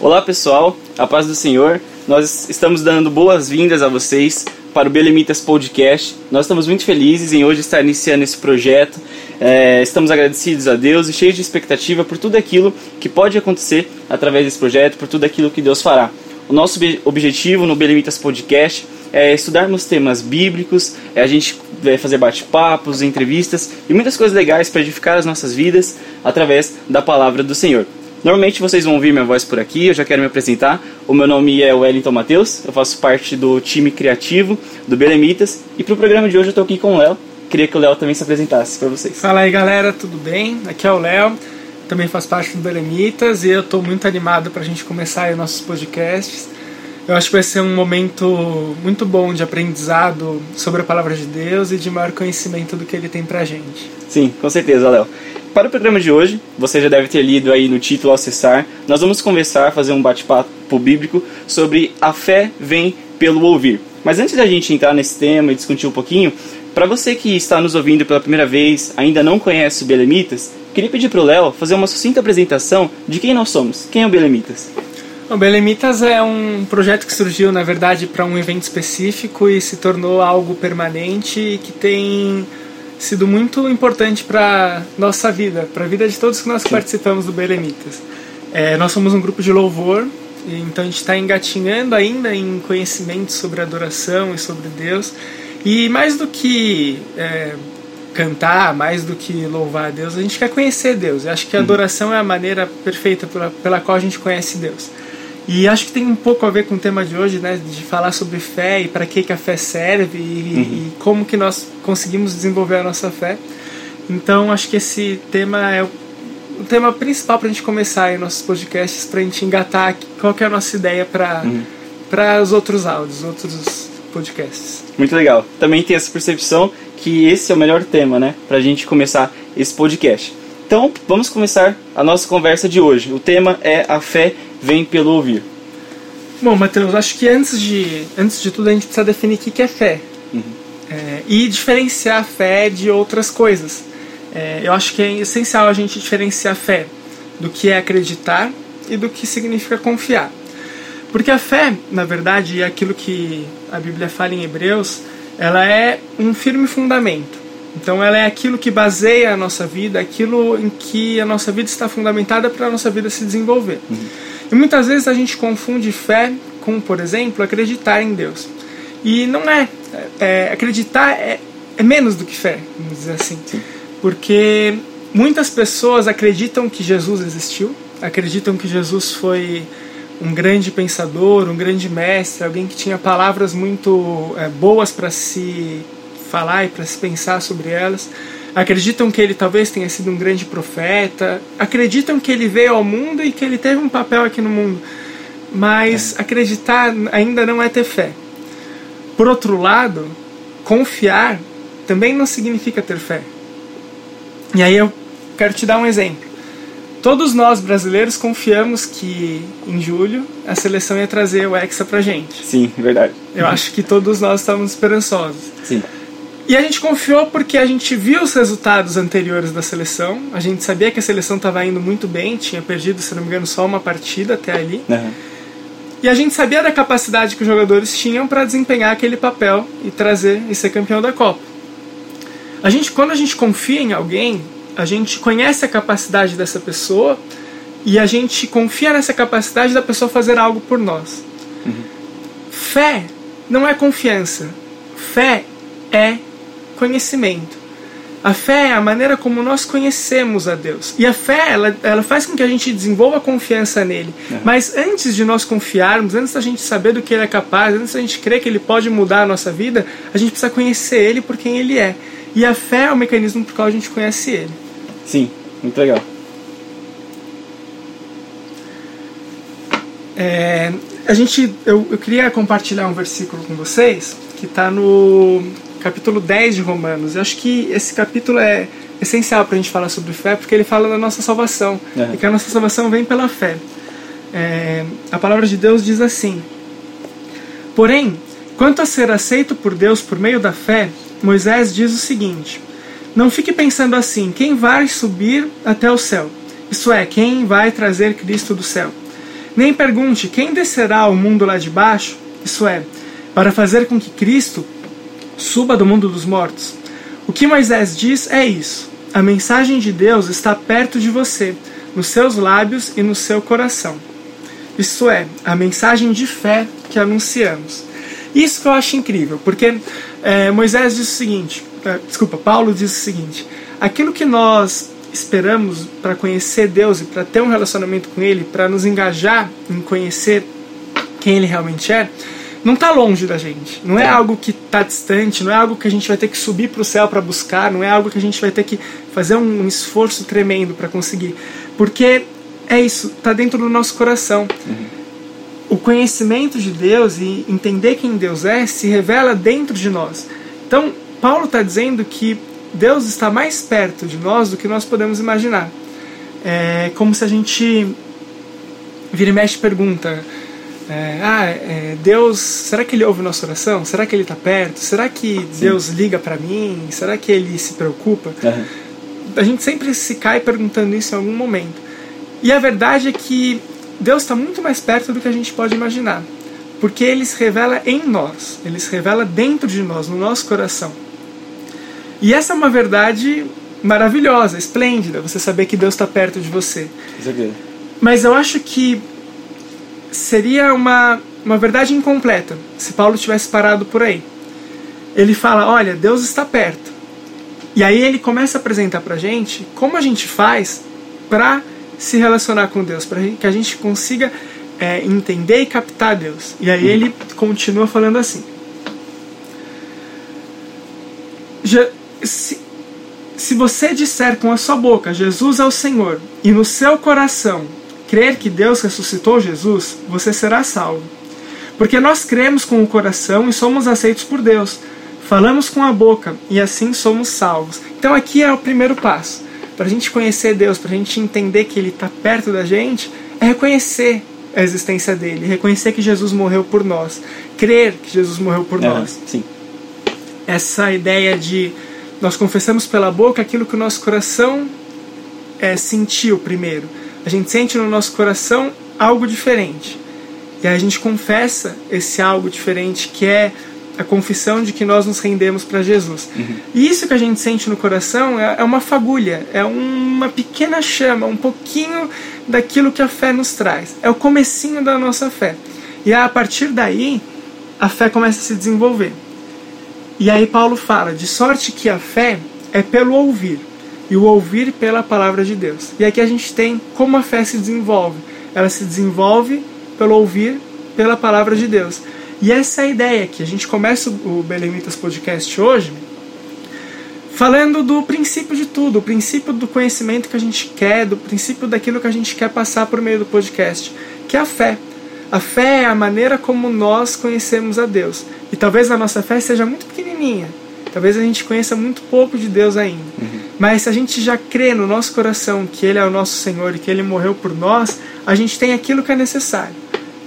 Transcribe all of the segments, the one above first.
Olá pessoal, a paz do Senhor. Nós estamos dando boas-vindas a vocês para o Belemitas Podcast. Nós estamos muito felizes em hoje estar iniciando esse projeto. É, estamos agradecidos a Deus e cheios de expectativa por tudo aquilo que pode acontecer através desse projeto, por tudo aquilo que Deus fará. O nosso objetivo no Belemitas Podcast é estudarmos temas bíblicos, é a gente é, fazer bate-papos, entrevistas e muitas coisas legais para edificar as nossas vidas através da palavra do Senhor. Normalmente vocês vão ouvir minha voz por aqui, eu já quero me apresentar. O meu nome é Wellington Matheus, eu faço parte do time criativo do Belemitas e para o programa de hoje eu estou aqui com o Léo. Queria que o Léo também se apresentasse para vocês. Fala aí galera, tudo bem? Aqui é o Léo, também faço parte do Belemitas e eu estou muito animado para a gente começar aí nossos podcasts. Eu acho que vai ser um momento muito bom de aprendizado sobre a palavra de Deus e de maior conhecimento do que ele tem pra gente. Sim, com certeza, Léo. Para o programa de hoje, você já deve ter lido aí no título ao acessar, nós vamos conversar, fazer um bate-papo bíblico sobre a fé vem pelo ouvir. Mas antes da gente entrar nesse tema e discutir um pouquinho, para você que está nos ouvindo pela primeira vez, ainda não conhece o Belemitas, queria pedir para o Léo fazer uma sucinta apresentação de quem nós somos. Quem é o Belemitas? O Belemitas é um projeto que surgiu, na verdade, para um evento específico e se tornou algo permanente que tem sido muito importante para nossa vida, para a vida de todos que nós que participamos do Belemitas. É, nós somos um grupo de louvor, então a gente está engatinhando ainda em conhecimento sobre adoração e sobre Deus. E mais do que é, cantar, mais do que louvar a Deus, a gente quer conhecer Deus. Eu acho que a uhum. adoração é a maneira perfeita pela, pela qual a gente conhece Deus. E acho que tem um pouco a ver com o tema de hoje, né, de falar sobre fé e para que, que a fé serve e, uhum. e, como que nós conseguimos desenvolver a nossa fé. Então acho que esse tema é o, o tema principal para a gente começar aí nossos podcasts, para a gente engatar qual que é a nossa ideia para uhum. os outros áudios, outros podcasts. Muito legal. Também tem essa percepção que esse é o melhor tema, né, para a gente começar esse podcast. Então, vamos começar a nossa conversa de hoje. O tema é a fé vem pelo ouvir. Bom, Matheus, acho que antes de, antes de tudo a gente precisa definir o que é fé. Uhum. É, e diferenciar a fé de outras coisas. É, eu acho que é essencial a gente diferenciar a fé do que é acreditar e do que significa confiar. Porque a fé, na verdade, é aquilo que a Bíblia fala em Hebreus, ela é um firme fundamento. Então ela é aquilo que baseia a nossa vida, aquilo em que a nossa vida está fundamentada para a nossa vida se desenvolver. Uhum. E muitas vezes a gente confunde fé com, por exemplo, acreditar em Deus. E não é. é acreditar é, é, menos do que fé, vamos dizer assim. Sim. Porque muitas pessoas acreditam que Jesus existiu, acreditam que Jesus foi um grande pensador, um grande mestre, alguém que tinha palavras muito é, boas para se falar e para se pensar sobre elas. Acreditam que ele talvez tenha sido um grande profeta, acreditam que ele veio ao mundo e que ele teve um papel aqui no mundo. Mas é. acreditar ainda não é ter fé. Por outro lado, confiar também não significa ter fé. E aí eu quero te dar um exemplo. Todos nós brasileiros confiamos que em julho a seleção ia trazer o Hexa pra gente. Sim, verdade. Eu acho que todos nós estávamos esperançosos. Sim. E a gente confiou porque a gente viu os resultados anteriores da seleção. A gente sabia que a seleção estava indo muito bem, tinha perdido, se não me engano, só uma partida até ali. Uhum. E a gente sabia da capacidade que os jogadores tinham para desempenhar aquele papel e trazer e ser campeão da Copa. A gente, quando a gente confia em alguém, a gente conhece a capacidade dessa pessoa e a gente confia nessa capacidade da pessoa fazer algo por nós. Uhum. Fé não é confiança. Fé é conhecimento. A fé é a maneira como nós conhecemos a Deus. E a fé, ela, ela faz com que a gente desenvolva confiança nele. É. Mas antes de nós confiarmos, antes da gente saber do que ele é capaz, antes da gente crer que ele pode mudar a nossa vida, a gente precisa conhecer ele por quem ele é. E a fé é o mecanismo por qual a gente conhece ele. Sim, muito legal. É, a gente, eu, eu queria compartilhar um versículo com vocês que está no capítulo 10 de Romanos. Eu acho que esse capítulo é essencial para a gente falar sobre fé, porque ele fala da nossa salvação, é. e que a nossa salvação vem pela fé. É, a palavra de Deus diz assim: Porém, quanto a ser aceito por Deus por meio da fé, Moisés diz o seguinte: Não fique pensando assim, quem vai subir até o céu? Isso é, quem vai trazer Cristo do céu? Nem pergunte quem descerá ao mundo lá de baixo, isso é, para fazer com que Cristo suba do mundo dos mortos. O que Moisés diz é isso: a mensagem de Deus está perto de você, nos seus lábios e no seu coração. Isso é, a mensagem de fé que anunciamos. Isso que eu acho incrível, porque é, Moisés diz o seguinte: é, desculpa, Paulo diz o seguinte: aquilo que nós esperamos para conhecer Deus e para ter um relacionamento com Ele, para nos engajar em conhecer quem Ele realmente é, não está longe da gente. Não é, é. algo que está distante, não é algo que a gente vai ter que subir para o céu para buscar, não é algo que a gente vai ter que fazer um, um esforço tremendo para conseguir. Porque é isso, está dentro do nosso coração. Uhum. O conhecimento de Deus e entender quem Deus é se revela dentro de nós. Então, Paulo está dizendo que Deus está mais perto de nós do que nós podemos imaginar. É como se a gente vira e mexe pergunta: é, ah, é, Deus, será que Ele ouve nossa oração? Será que Ele está perto? Será que Sim. Deus liga para mim? Será que Ele se preocupa? Uhum. A gente sempre se cai perguntando isso em algum momento. E a verdade é que Deus está muito mais perto do que a gente pode imaginar, porque Ele se revela em nós, Ele se revela dentro de nós, no nosso coração. E essa é uma verdade maravilhosa, esplêndida, você saber que Deus está perto de você. Mas eu acho que seria uma, uma verdade incompleta se Paulo tivesse parado por aí. Ele fala: olha, Deus está perto. E aí ele começa a apresentar para gente como a gente faz para se relacionar com Deus, para que a gente consiga é, entender e captar Deus. E aí ele continua falando assim: se, se você disser com a sua boca Jesus é o Senhor e no seu coração crer que Deus ressuscitou Jesus, você será salvo. Porque nós cremos com o coração e somos aceitos por Deus. Falamos com a boca e assim somos salvos. Então aqui é o primeiro passo. Para a gente conhecer Deus, para a gente entender que Ele está perto da gente, é reconhecer a existência dele, reconhecer que Jesus morreu por nós, crer que Jesus morreu por é, nós. Sim. Essa ideia de nós confessamos pela boca aquilo que o nosso coração é, sentiu primeiro. A gente sente no nosso coração algo diferente. E a gente confessa esse algo diferente que é a confissão de que nós nos rendemos para Jesus. Uhum. E isso que a gente sente no coração é, é uma fagulha, é uma pequena chama, um pouquinho daquilo que a fé nos traz. É o comecinho da nossa fé. E a partir daí, a fé começa a se desenvolver. E aí Paulo fala: de sorte que a fé é pelo ouvir, e o ouvir pela palavra de Deus. E aqui a gente tem como a fé se desenvolve. Ela se desenvolve pelo ouvir pela palavra de Deus. E essa é a ideia que a gente começa o Belemitas Podcast hoje falando do princípio de tudo, o princípio do conhecimento que a gente quer, do princípio daquilo que a gente quer passar por meio do podcast, que é a fé. A fé é a maneira como nós conhecemos a Deus. E talvez a nossa fé seja muito pequenininha. Talvez a gente conheça muito pouco de Deus ainda. Uhum. Mas se a gente já crê no nosso coração que Ele é o nosso Senhor e que Ele morreu por nós, a gente tem aquilo que é necessário.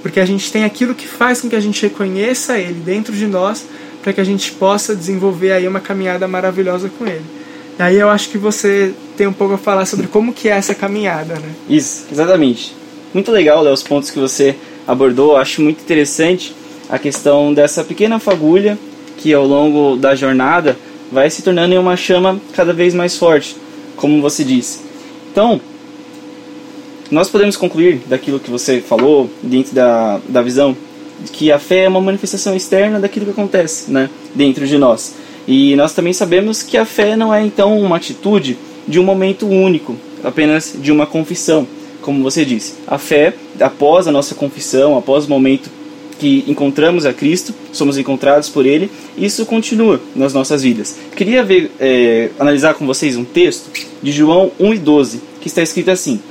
Porque a gente tem aquilo que faz com que a gente reconheça Ele dentro de nós, para que a gente possa desenvolver aí uma caminhada maravilhosa com Ele. E aí eu acho que você tem um pouco a falar sobre como que é essa caminhada, né? Isso, exatamente. Muito legal, Léo, os pontos que você abordou. Acho muito interessante a questão dessa pequena fagulha que ao longo da jornada vai se tornando em uma chama cada vez mais forte, como você disse. Então, nós podemos concluir daquilo que você falou, dentro da, da visão, que a fé é uma manifestação externa daquilo que acontece né, dentro de nós. E nós também sabemos que a fé não é então uma atitude de um momento único, apenas de uma confissão, como você disse. A fé, após a nossa confissão, após o momento que encontramos a Cristo, somos encontrados por Ele, isso continua nas nossas vidas. Queria ver, é, analisar com vocês um texto de João 1 e 12, que está escrito assim: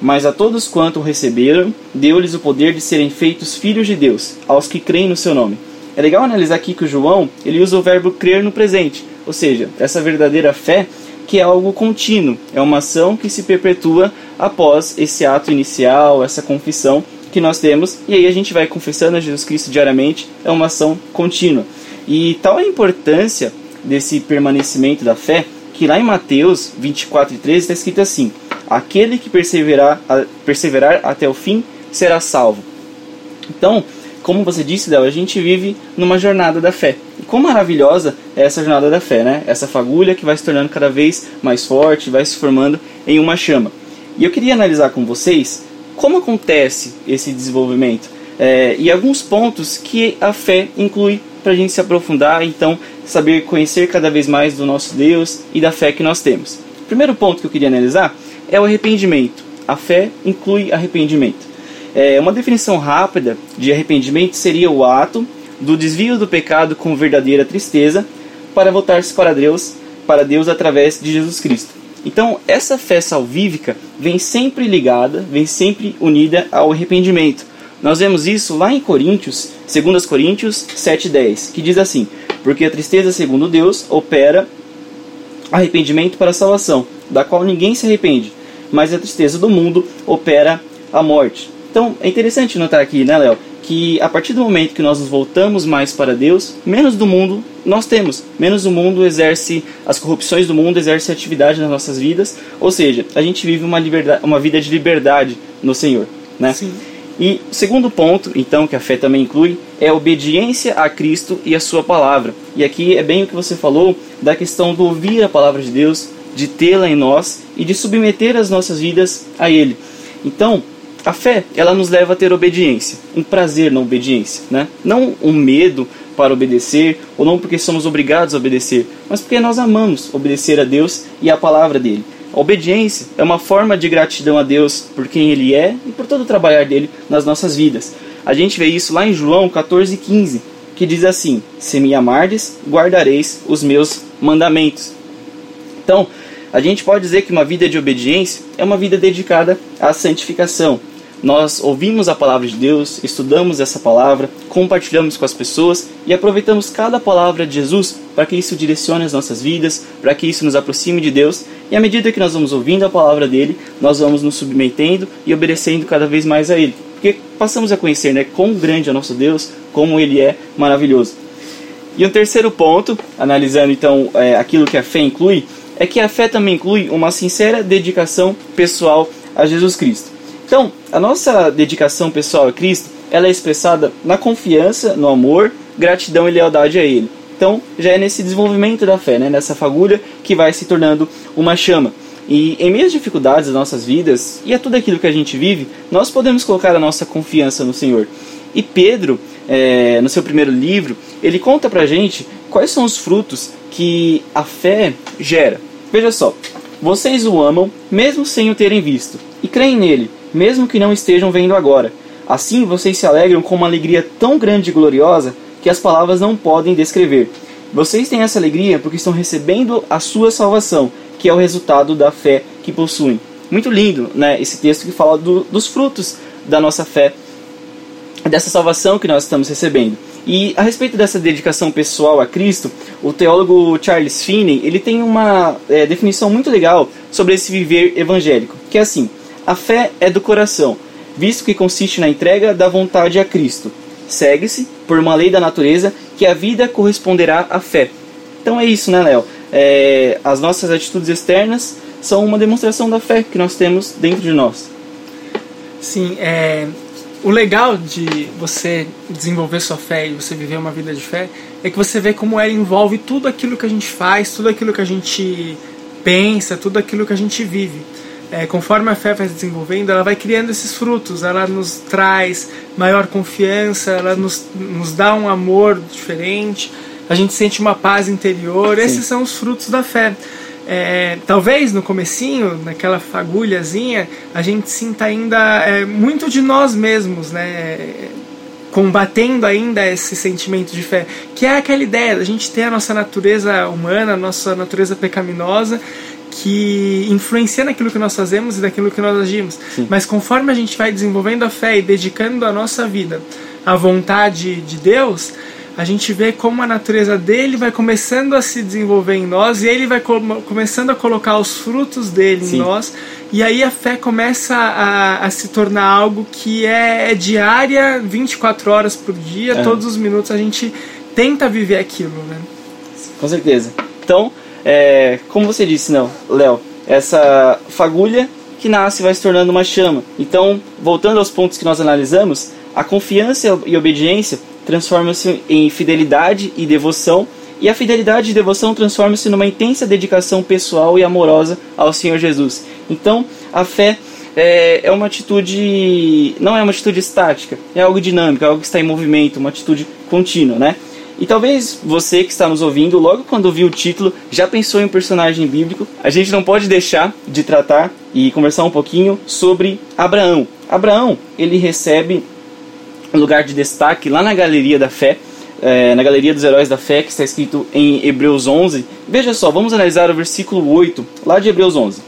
Mas a todos quanto receberam, deu-lhes o poder de serem feitos filhos de Deus, aos que creem no seu nome. É legal analisar aqui que o João ele usa o verbo crer no presente, ou seja, essa verdadeira fé que é algo contínuo, é uma ação que se perpetua após esse ato inicial, essa confissão que nós temos, e aí a gente vai confessando a Jesus Cristo diariamente, é uma ação contínua. E tal a importância desse permanecimento da fé, que lá em Mateus 24 e 13 está escrito assim: Aquele que perseverar, perseverar até o fim será salvo. Então, como você disse, Del, a gente vive numa jornada da fé. E quão maravilhosa é essa jornada da fé, né? Essa fagulha que vai se tornando cada vez mais forte, vai se formando em uma chama. E eu queria analisar com vocês como acontece esse desenvolvimento é, e alguns pontos que a fé inclui para a gente se aprofundar, então saber conhecer cada vez mais do nosso Deus e da fé que nós temos. O primeiro ponto que eu queria analisar é o arrependimento. A fé inclui arrependimento. É, uma definição rápida de arrependimento seria o ato do desvio do pecado com verdadeira tristeza para voltar-se para Deus, para Deus através de Jesus Cristo. Então, essa fé salvífica vem sempre ligada, vem sempre unida ao arrependimento. Nós vemos isso lá em Coríntios, 2 Coríntios 7,10, que diz assim: Porque a tristeza, segundo Deus, opera arrependimento para a salvação, da qual ninguém se arrepende, mas a tristeza do mundo opera a morte. Então, é interessante notar aqui, né, Léo, que a partir do momento que nós nos voltamos mais para Deus, menos do mundo nós temos, menos o mundo exerce, as corrupções do mundo exercem atividade nas nossas vidas, ou seja, a gente vive uma, liberdade, uma vida de liberdade no Senhor. Né? Sim. E o segundo ponto, então, que a fé também inclui, é a obediência a Cristo e a Sua palavra. E aqui é bem o que você falou da questão do ouvir a palavra de Deus, de tê-la em nós e de submeter as nossas vidas a Ele. Então, a fé, ela nos leva a ter obediência, um prazer na obediência, né? Não um medo para obedecer, ou não porque somos obrigados a obedecer, mas porque nós amamos obedecer a Deus e a palavra dele. A obediência é uma forma de gratidão a Deus por quem Ele é e por todo o trabalhar dele nas nossas vidas. A gente vê isso lá em João 14,15, que diz assim: Se me amardes, guardareis os meus mandamentos. Então, a gente pode dizer que uma vida de obediência é uma vida dedicada à santificação, nós ouvimos a palavra de Deus, estudamos essa palavra, compartilhamos com as pessoas e aproveitamos cada palavra de Jesus para que isso direcione as nossas vidas, para que isso nos aproxime de Deus. E à medida que nós vamos ouvindo a palavra dele, nós vamos nos submetendo e obedecendo cada vez mais a ele. Porque passamos a conhecer né, quão grande é nosso Deus, como ele é maravilhoso. E um terceiro ponto, analisando então é, aquilo que a fé inclui, é que a fé também inclui uma sincera dedicação pessoal a Jesus Cristo. Então, a nossa dedicação pessoal a Cristo, ela é expressada na confiança, no amor, gratidão e lealdade a Ele. Então, já é nesse desenvolvimento da fé, né? nessa fagulha que vai se tornando uma chama. E em meio às dificuldades das nossas vidas e a tudo aquilo que a gente vive, nós podemos colocar a nossa confiança no Senhor. E Pedro, é, no seu primeiro livro, ele conta pra gente quais são os frutos que a fé gera. Veja só, vocês o amam mesmo sem o terem visto, e creem nele, mesmo que não estejam vendo agora. Assim vocês se alegram com uma alegria tão grande e gloriosa que as palavras não podem descrever. Vocês têm essa alegria porque estão recebendo a sua salvação, que é o resultado da fé que possuem. Muito lindo, né? Esse texto que fala do, dos frutos da nossa fé, dessa salvação que nós estamos recebendo. E a respeito dessa dedicação pessoal a Cristo, o teólogo Charles Finney ele tem uma é, definição muito legal sobre esse viver evangélico, que é assim: a fé é do coração, visto que consiste na entrega da vontade a Cristo. Segue-se, por uma lei da natureza, que a vida corresponderá à fé. Então é isso, né, Léo? É, as nossas atitudes externas são uma demonstração da fé que nós temos dentro de nós. Sim, é, o legal de você desenvolver sua fé e você viver uma vida de fé é que você vê como ela envolve tudo aquilo que a gente faz, tudo aquilo que a gente pensa, tudo aquilo que a gente vive é, conforme a fé vai se desenvolvendo, ela vai criando esses frutos, ela nos traz maior confiança, ela nos, nos dá um amor diferente, a gente sente uma paz interior, Sim. esses são os frutos da fé. É, talvez no comecinho, naquela fagulhazinha, a gente sinta ainda é, muito de nós mesmos, né? combatendo ainda esse sentimento de fé, que é aquela ideia da gente ter a nossa natureza humana, a nossa natureza pecaminosa, que influencia naquilo que nós fazemos e daquilo que nós agimos. Sim. Mas conforme a gente vai desenvolvendo a fé e dedicando a nossa vida à vontade de Deus, a gente vê como a natureza dele vai começando a se desenvolver em nós e ele vai começando a colocar os frutos dele Sim. em nós. E aí a fé começa a, a se tornar algo que é, é diária, 24 horas por dia, é. todos os minutos a gente tenta viver aquilo, né? Com certeza. Então, é, como você disse, não, Léo, essa fagulha que nasce vai se tornando uma chama. Então, voltando aos pontos que nós analisamos, a confiança e obediência transformam-se em fidelidade e devoção, e a fidelidade e devoção transformam-se numa intensa dedicação pessoal e amorosa ao Senhor Jesus. Então, a fé é, é, uma atitude, não é uma atitude estática, é algo dinâmico, é algo que está em movimento, uma atitude contínua, né? E talvez você que está nos ouvindo, logo quando viu o título, já pensou em um personagem bíblico. A gente não pode deixar de tratar e conversar um pouquinho sobre Abraão. Abraão, ele recebe um lugar de destaque lá na Galeria da Fé, é, na Galeria dos Heróis da Fé, que está escrito em Hebreus 11. Veja só, vamos analisar o versículo 8, lá de Hebreus 11.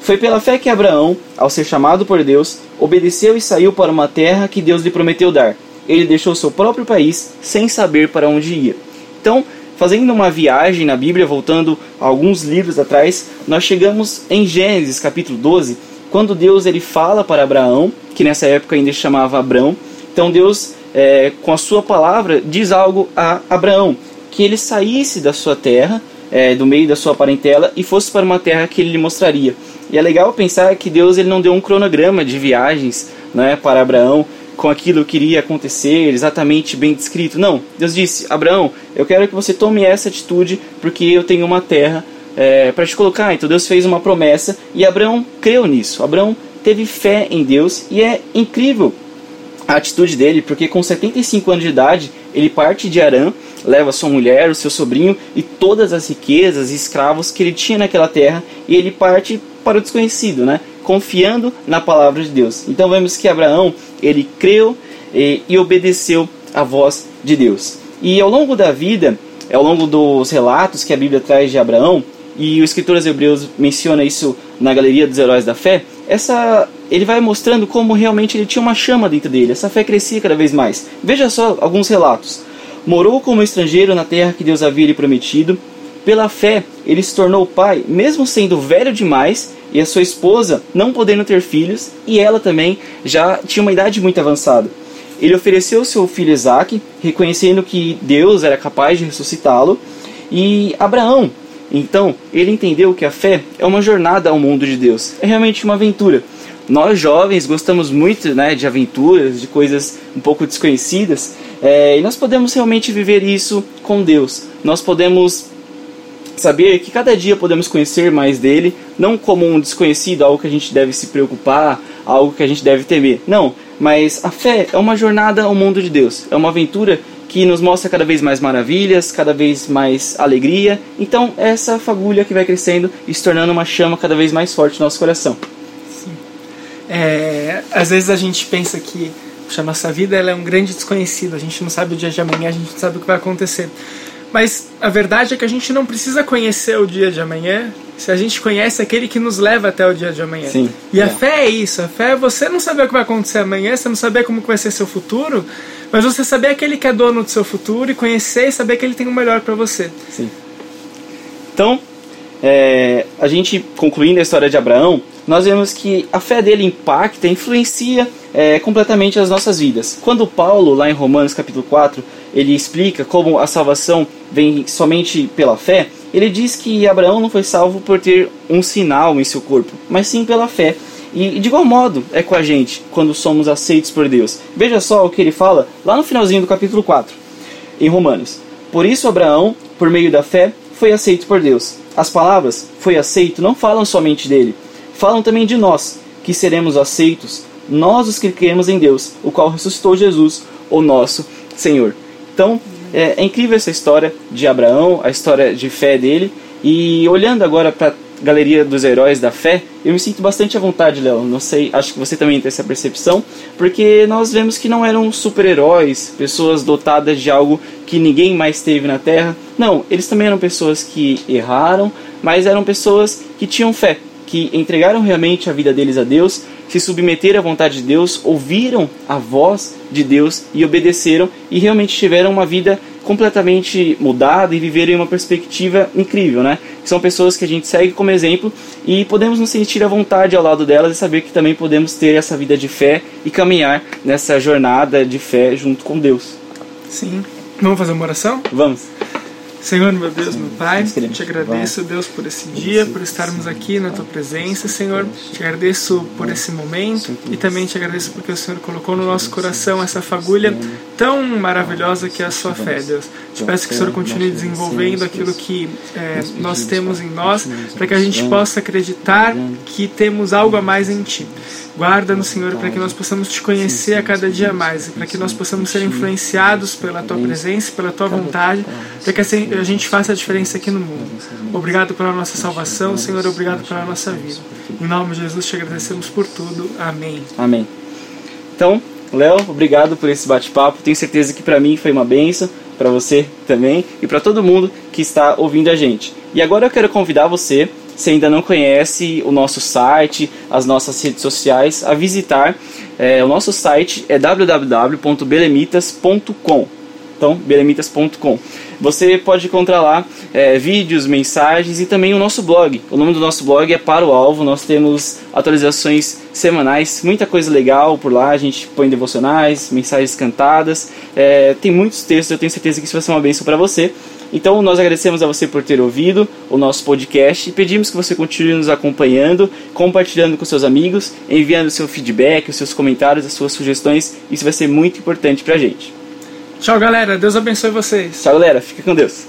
Foi pela fé que Abraão, ao ser chamado por Deus, obedeceu e saiu para uma terra que Deus lhe prometeu dar. Ele deixou seu próprio país sem saber para onde ia. Então, fazendo uma viagem na Bíblia, voltando alguns livros atrás, nós chegamos em Gênesis capítulo 12, quando Deus ele fala para Abraão, que nessa época ainda chamava Abrão. Então Deus, é, com a sua palavra, diz algo a Abraão, que ele saísse da sua terra, é, do meio da sua parentela, e fosse para uma terra que ele lhe mostraria. E é legal pensar que Deus ele não deu um cronograma de viagens né, para Abraão com aquilo que iria acontecer exatamente bem descrito. Não, Deus disse: Abraão, eu quero que você tome essa atitude porque eu tenho uma terra é, para te colocar. Então Deus fez uma promessa e Abraão creu nisso. Abraão teve fé em Deus e é incrível a atitude dele, porque com 75 anos de idade ele parte de Arã, leva sua mulher, o seu sobrinho e todas as riquezas e escravos que ele tinha naquela terra e ele parte para o desconhecido, né? Confiando na palavra de Deus. Então vemos que Abraão, ele creu e, e obedeceu a voz de Deus. E ao longo da vida, ao longo dos relatos que a Bíblia traz de Abraão, e o escritor aos Hebreus menciona isso na galeria dos heróis da fé, essa ele vai mostrando como realmente ele tinha uma chama dentro dele, essa fé crescia cada vez mais. Veja só alguns relatos. Morou como estrangeiro na terra que Deus havia lhe prometido, pela fé, ele se tornou pai, mesmo sendo velho demais, e a sua esposa não podendo ter filhos, e ela também já tinha uma idade muito avançada. Ele ofereceu seu filho Isaac, reconhecendo que Deus era capaz de ressuscitá-lo, e Abraão, então, ele entendeu que a fé é uma jornada ao mundo de Deus, é realmente uma aventura. Nós jovens gostamos muito né, de aventuras, de coisas um pouco desconhecidas, é, e nós podemos realmente viver isso com Deus. Nós podemos saber que cada dia podemos conhecer mais dele, não como um desconhecido, algo que a gente deve se preocupar, algo que a gente deve temer. Não, mas a fé é uma jornada ao mundo de Deus, é uma aventura que nos mostra cada vez mais maravilhas, cada vez mais alegria. Então, essa fagulha que vai crescendo e se tornando uma chama cada vez mais forte no nosso coração. Sim. É, às vezes a gente pensa que a nossa vida ela é um grande desconhecido, a gente não sabe o dia de amanhã, a gente não sabe o que vai acontecer. Mas a verdade é que a gente não precisa conhecer o dia de amanhã se a gente conhece aquele que nos leva até o dia de amanhã. Sim, e é. a fé é isso. A fé é você não saber o que vai acontecer amanhã, você não saber como vai ser seu futuro, mas você saber aquele que é dono do seu futuro e conhecer e saber que ele tem o melhor para você. Sim. Então, é, a gente concluindo a história de Abraão, nós vemos que a fé dele impacta, influencia é, completamente as nossas vidas. Quando Paulo, lá em Romanos capítulo 4, ele explica como a salvação vem somente pela fé, ele diz que Abraão não foi salvo por ter um sinal em seu corpo, mas sim pela fé. E de igual modo é com a gente quando somos aceitos por Deus. Veja só o que ele fala lá no finalzinho do capítulo 4, em Romanos. Por isso Abraão, por meio da fé, foi aceito por Deus. As palavras foi aceito não falam somente dele, falam também de nós, que seremos aceitos, nós os que cremos em Deus, o qual ressuscitou Jesus, o nosso Senhor. Então, é, é incrível essa história de Abraão, a história de fé dele, e olhando agora para galeria dos heróis da fé, eu me sinto bastante à vontade, Léo. Não sei, acho que você também tem essa percepção, porque nós vemos que não eram super-heróis, pessoas dotadas de algo que ninguém mais teve na Terra. Não, eles também eram pessoas que erraram, mas eram pessoas que tinham fé, que entregaram realmente a vida deles a Deus, se submeteram à vontade de Deus, ouviram a voz de Deus e obedeceram e realmente tiveram uma vida completamente mudada e viveram em uma perspectiva incrível, né? São pessoas que a gente segue como exemplo e podemos nos sentir à vontade ao lado delas e saber que também podemos ter essa vida de fé e caminhar nessa jornada de fé junto com Deus. Sim. Vamos fazer uma oração? Vamos. Senhor, meu Deus, meu Pai, te agradeço, Deus, por esse dia, por estarmos aqui na tua presença, Senhor. Te agradeço por esse momento e também te agradeço porque o Senhor colocou no nosso coração essa fagulha tão maravilhosa que é a sua fé, Deus. Te peço que o Senhor continue desenvolvendo aquilo que é, nós temos em nós, para que a gente possa acreditar que temos algo a mais em Ti. Guarda-nos, Senhor, para que nós possamos te conhecer a cada dia mais e para que nós possamos ser influenciados pela tua presença, pela tua vontade, para que assim a gente faça a diferença aqui no mundo. Obrigado pela nossa salvação, Senhor, obrigado pela nossa vida. Em nome de Jesus te agradecemos por tudo. Amém. Amém. Então, Léo, obrigado por esse bate-papo. Tenho certeza que para mim foi uma benção, para você também e para todo mundo que está ouvindo a gente. E agora eu quero convidar você, se ainda não conhece o nosso site, as nossas redes sociais, a visitar. É, o nosso site é www.belemitas.com. Então, belemitas.com. Você pode encontrar lá é, vídeos, mensagens e também o nosso blog. O nome do nosso blog é Para o Alvo. Nós temos atualizações semanais, muita coisa legal por lá. A gente põe devocionais, mensagens cantadas. É, tem muitos textos, eu tenho certeza que isso vai ser uma bênção para você. Então, nós agradecemos a você por ter ouvido o nosso podcast e pedimos que você continue nos acompanhando, compartilhando com seus amigos, enviando seu feedback, os seus comentários, as suas sugestões. Isso vai ser muito importante para a gente. Tchau, galera. Deus abençoe vocês. Tchau, galera. Fica com Deus.